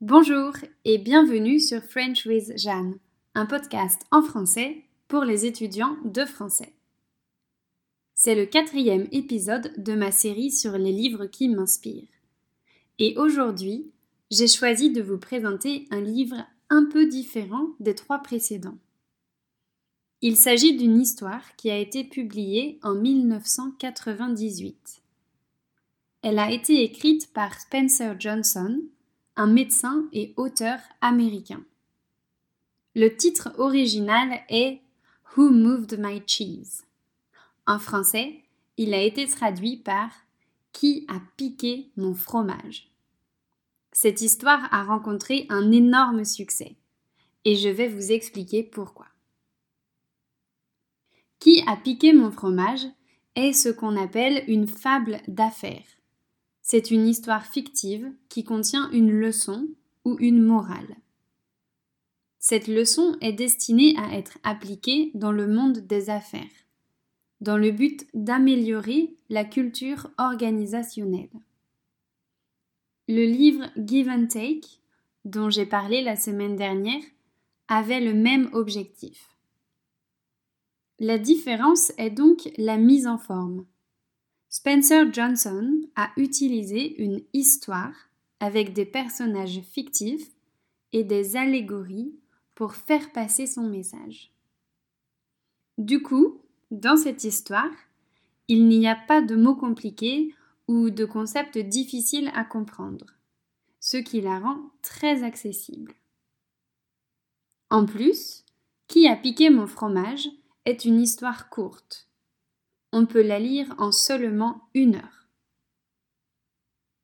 Bonjour et bienvenue sur French with Jeanne, un podcast en français pour les étudiants de français. C'est le quatrième épisode de ma série sur les livres qui m'inspirent. Et aujourd'hui, j'ai choisi de vous présenter un livre un peu différent des trois précédents. Il s'agit d'une histoire qui a été publiée en 1998. Elle a été écrite par Spencer Johnson, un médecin et auteur américain. Le titre original est Who Moved My Cheese? En français, il a été traduit par Qui a piqué mon fromage? Cette histoire a rencontré un énorme succès et je vais vous expliquer pourquoi. Qui a piqué mon fromage est ce qu'on appelle une fable d'affaires c'est une histoire fictive qui contient une leçon ou une morale. Cette leçon est destinée à être appliquée dans le monde des affaires, dans le but d'améliorer la culture organisationnelle. Le livre Give and Take, dont j'ai parlé la semaine dernière, avait le même objectif. La différence est donc la mise en forme. Spencer Johnson a utilisé une histoire avec des personnages fictifs et des allégories pour faire passer son message. Du coup, dans cette histoire, il n'y a pas de mots compliqués ou de concepts difficiles à comprendre, ce qui la rend très accessible. En plus, Qui a piqué mon fromage est une histoire courte, on peut la lire en seulement une heure.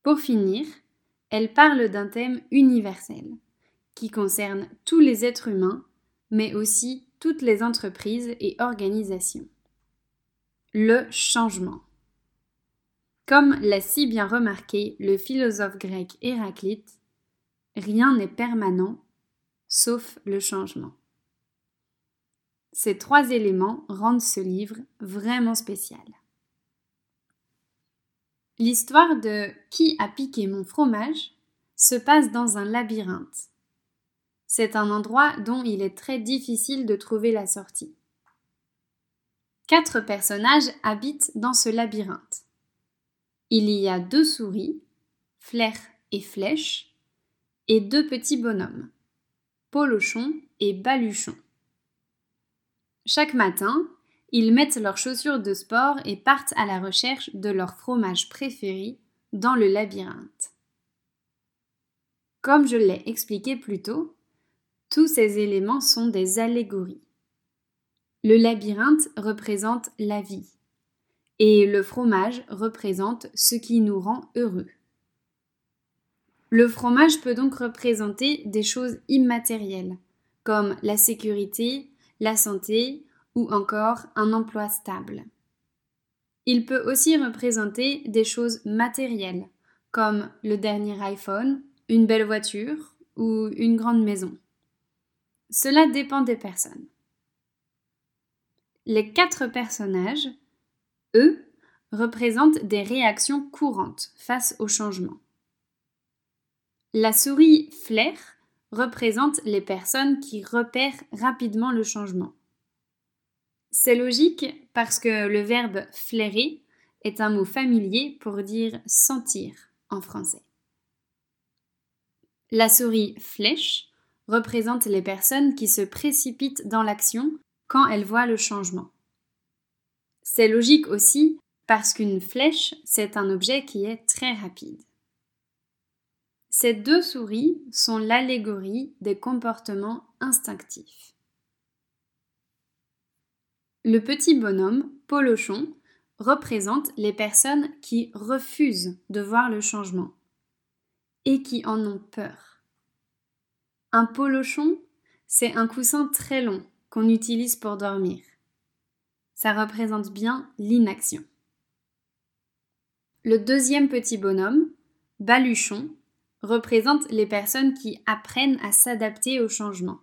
Pour finir, elle parle d'un thème universel, qui concerne tous les êtres humains, mais aussi toutes les entreprises et organisations. Le changement. Comme l'a si bien remarqué le philosophe grec Héraclite, rien n'est permanent sauf le changement. Ces trois éléments rendent ce livre vraiment spécial. L'histoire de Qui a piqué mon fromage se passe dans un labyrinthe. C'est un endroit dont il est très difficile de trouver la sortie. Quatre personnages habitent dans ce labyrinthe. Il y a deux souris, Flair et Flèche, et deux petits bonhommes, Polochon et Baluchon. Chaque matin, ils mettent leurs chaussures de sport et partent à la recherche de leur fromage préféré dans le labyrinthe. Comme je l'ai expliqué plus tôt, tous ces éléments sont des allégories. Le labyrinthe représente la vie et le fromage représente ce qui nous rend heureux. Le fromage peut donc représenter des choses immatérielles, comme la sécurité, la santé ou encore un emploi stable. Il peut aussi représenter des choses matérielles, comme le dernier iPhone, une belle voiture ou une grande maison. Cela dépend des personnes. Les quatre personnages, eux, représentent des réactions courantes face au changement. La souris Flair représente les personnes qui repèrent rapidement le changement. C'est logique parce que le verbe flairer est un mot familier pour dire sentir en français. La souris flèche représente les personnes qui se précipitent dans l'action quand elles voient le changement. C'est logique aussi parce qu'une flèche, c'est un objet qui est très rapide. Ces deux souris sont l'allégorie des comportements instinctifs. Le petit bonhomme, Polochon, représente les personnes qui refusent de voir le changement et qui en ont peur. Un polochon, c'est un coussin très long qu'on utilise pour dormir. Ça représente bien l'inaction. Le deuxième petit bonhomme, Baluchon, représente les personnes qui apprennent à s'adapter au changement,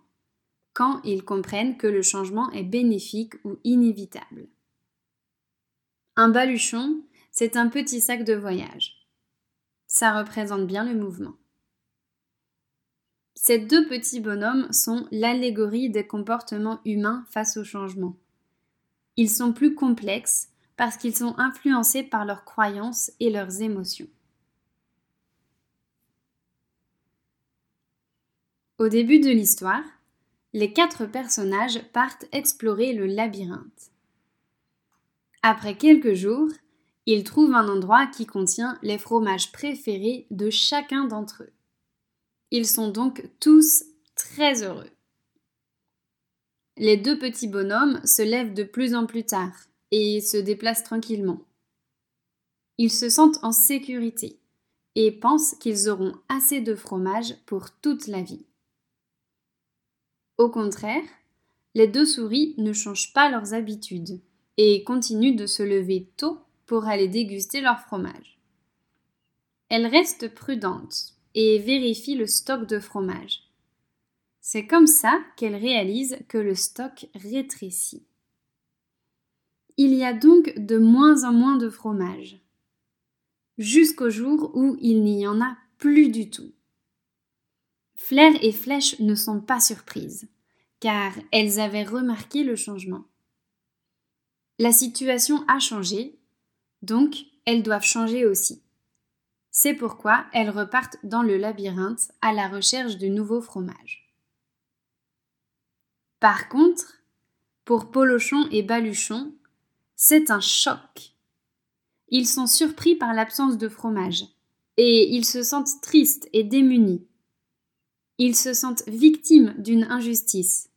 quand ils comprennent que le changement est bénéfique ou inévitable. Un baluchon, c'est un petit sac de voyage. Ça représente bien le mouvement. Ces deux petits bonhommes sont l'allégorie des comportements humains face au changement. Ils sont plus complexes parce qu'ils sont influencés par leurs croyances et leurs émotions. Au début de l'histoire, les quatre personnages partent explorer le labyrinthe. Après quelques jours, ils trouvent un endroit qui contient les fromages préférés de chacun d'entre eux. Ils sont donc tous très heureux. Les deux petits bonhommes se lèvent de plus en plus tard et se déplacent tranquillement. Ils se sentent en sécurité et pensent qu'ils auront assez de fromage pour toute la vie. Au contraire, les deux souris ne changent pas leurs habitudes et continuent de se lever tôt pour aller déguster leur fromage. Elles restent prudentes et vérifient le stock de fromage. C'est comme ça qu'elles réalisent que le stock rétrécit. Il y a donc de moins en moins de fromage, jusqu'au jour où il n'y en a plus du tout. Flair et Flèche ne sont pas surprises, car elles avaient remarqué le changement. La situation a changé, donc elles doivent changer aussi. C'est pourquoi elles repartent dans le labyrinthe à la recherche de nouveaux fromages. Par contre, pour Polochon et Baluchon, c'est un choc. Ils sont surpris par l'absence de fromage, et ils se sentent tristes et démunis. Ils se sentent victimes d'une injustice.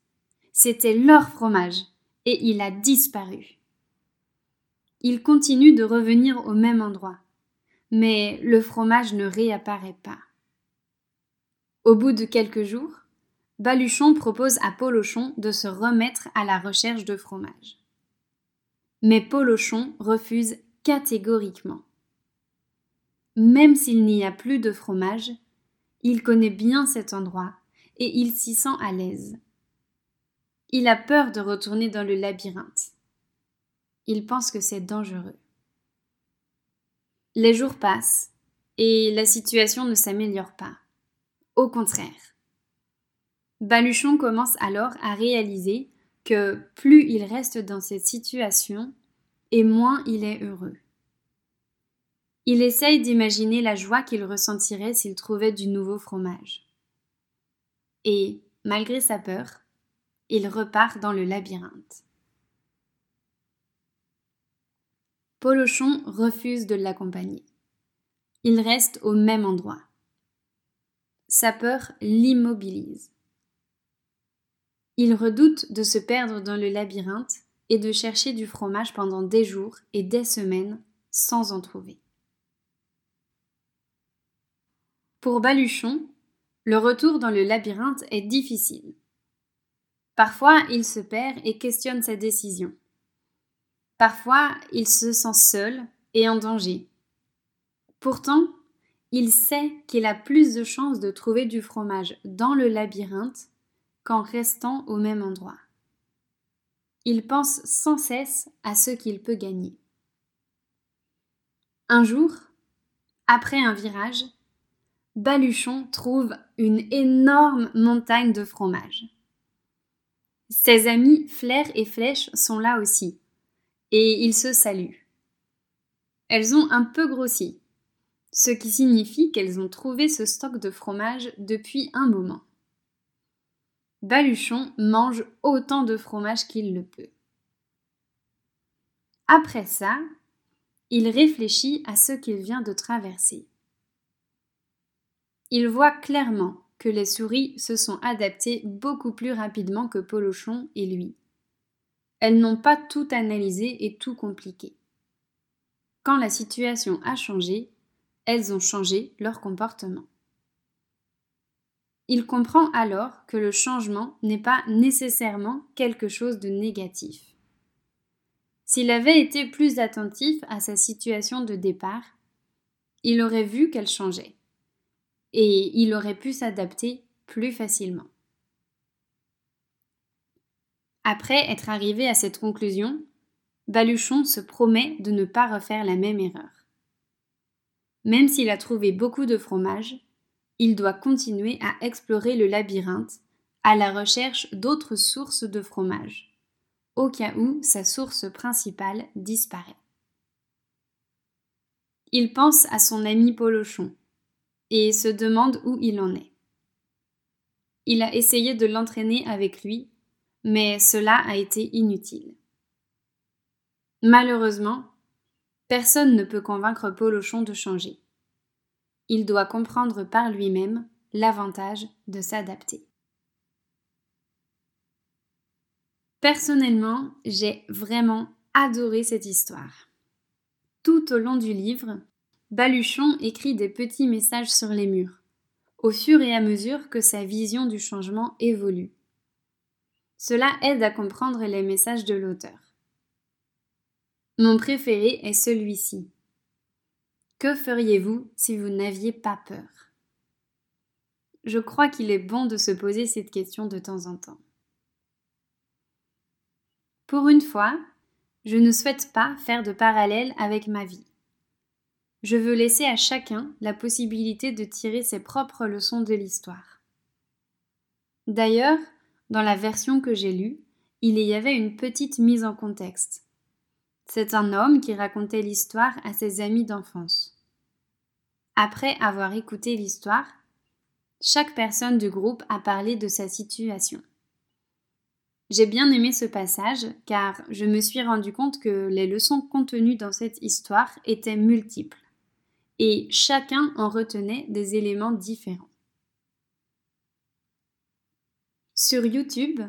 C'était leur fromage, et il a disparu. Ils continuent de revenir au même endroit, mais le fromage ne réapparaît pas. Au bout de quelques jours, Baluchon propose à Polochon de se remettre à la recherche de fromage. Mais Polochon refuse catégoriquement. Même s'il n'y a plus de fromage, il connaît bien cet endroit et il s'y sent à l'aise. Il a peur de retourner dans le labyrinthe. Il pense que c'est dangereux. Les jours passent et la situation ne s'améliore pas. Au contraire. Baluchon commence alors à réaliser que plus il reste dans cette situation, et moins il est heureux. Il essaye d'imaginer la joie qu'il ressentirait s'il trouvait du nouveau fromage. Et, malgré sa peur, il repart dans le labyrinthe. Polochon refuse de l'accompagner. Il reste au même endroit. Sa peur l'immobilise. Il redoute de se perdre dans le labyrinthe et de chercher du fromage pendant des jours et des semaines sans en trouver. Pour Baluchon, le retour dans le labyrinthe est difficile. Parfois, il se perd et questionne sa décision. Parfois, il se sent seul et en danger. Pourtant, il sait qu'il a plus de chances de trouver du fromage dans le labyrinthe qu'en restant au même endroit. Il pense sans cesse à ce qu'il peut gagner. Un jour, après un virage, Baluchon trouve une énorme montagne de fromage. Ses amis Flair et Flèche sont là aussi, et ils se saluent. Elles ont un peu grossi, ce qui signifie qu'elles ont trouvé ce stock de fromage depuis un moment. Baluchon mange autant de fromage qu'il le peut. Après ça, il réfléchit à ce qu'il vient de traverser. Il voit clairement que les souris se sont adaptées beaucoup plus rapidement que Polochon et lui. Elles n'ont pas tout analysé et tout compliqué. Quand la situation a changé, elles ont changé leur comportement. Il comprend alors que le changement n'est pas nécessairement quelque chose de négatif. S'il avait été plus attentif à sa situation de départ, il aurait vu qu'elle changeait et il aurait pu s'adapter plus facilement. Après être arrivé à cette conclusion, Baluchon se promet de ne pas refaire la même erreur. Même s'il a trouvé beaucoup de fromage, il doit continuer à explorer le labyrinthe à la recherche d'autres sources de fromage, au cas où sa source principale disparaît. Il pense à son ami Polochon et se demande où il en est. Il a essayé de l'entraîner avec lui, mais cela a été inutile. Malheureusement, personne ne peut convaincre Polochon de changer. Il doit comprendre par lui-même l'avantage de s'adapter. Personnellement, j'ai vraiment adoré cette histoire. Tout au long du livre, Baluchon écrit des petits messages sur les murs, au fur et à mesure que sa vision du changement évolue. Cela aide à comprendre les messages de l'auteur. Mon préféré est celui-ci. Que feriez-vous si vous n'aviez pas peur? Je crois qu'il est bon de se poser cette question de temps en temps. Pour une fois, je ne souhaite pas faire de parallèle avec ma vie. Je veux laisser à chacun la possibilité de tirer ses propres leçons de l'histoire. D'ailleurs, dans la version que j'ai lue, il y avait une petite mise en contexte. C'est un homme qui racontait l'histoire à ses amis d'enfance. Après avoir écouté l'histoire, chaque personne du groupe a parlé de sa situation. J'ai bien aimé ce passage car je me suis rendu compte que les leçons contenues dans cette histoire étaient multiples et chacun en retenait des éléments différents. Sur YouTube,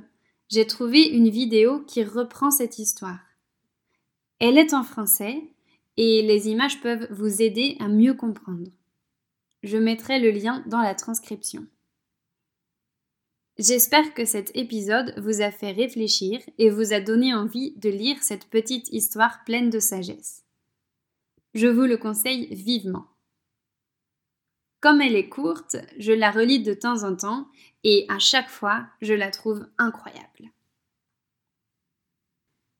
j'ai trouvé une vidéo qui reprend cette histoire. Elle est en français et les images peuvent vous aider à mieux comprendre. Je mettrai le lien dans la transcription. J'espère que cet épisode vous a fait réfléchir et vous a donné envie de lire cette petite histoire pleine de sagesse. Je vous le conseille vivement. Comme elle est courte, je la relis de temps en temps et à chaque fois, je la trouve incroyable.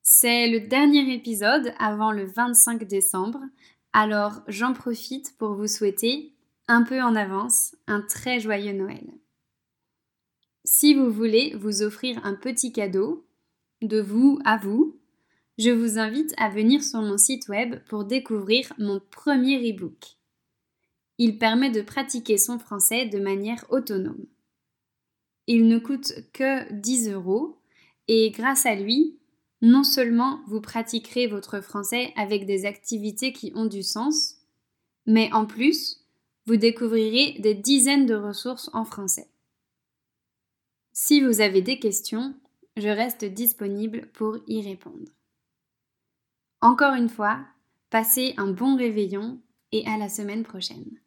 C'est le dernier épisode avant le 25 décembre, alors j'en profite pour vous souhaiter, un peu en avance, un très joyeux Noël. Si vous voulez vous offrir un petit cadeau, de vous à vous, je vous invite à venir sur mon site web pour découvrir mon premier e-book. Il permet de pratiquer son français de manière autonome. Il ne coûte que 10 euros et grâce à lui, non seulement vous pratiquerez votre français avec des activités qui ont du sens, mais en plus, vous découvrirez des dizaines de ressources en français. Si vous avez des questions, je reste disponible pour y répondre. Encore une fois, passez un bon réveillon et à la semaine prochaine.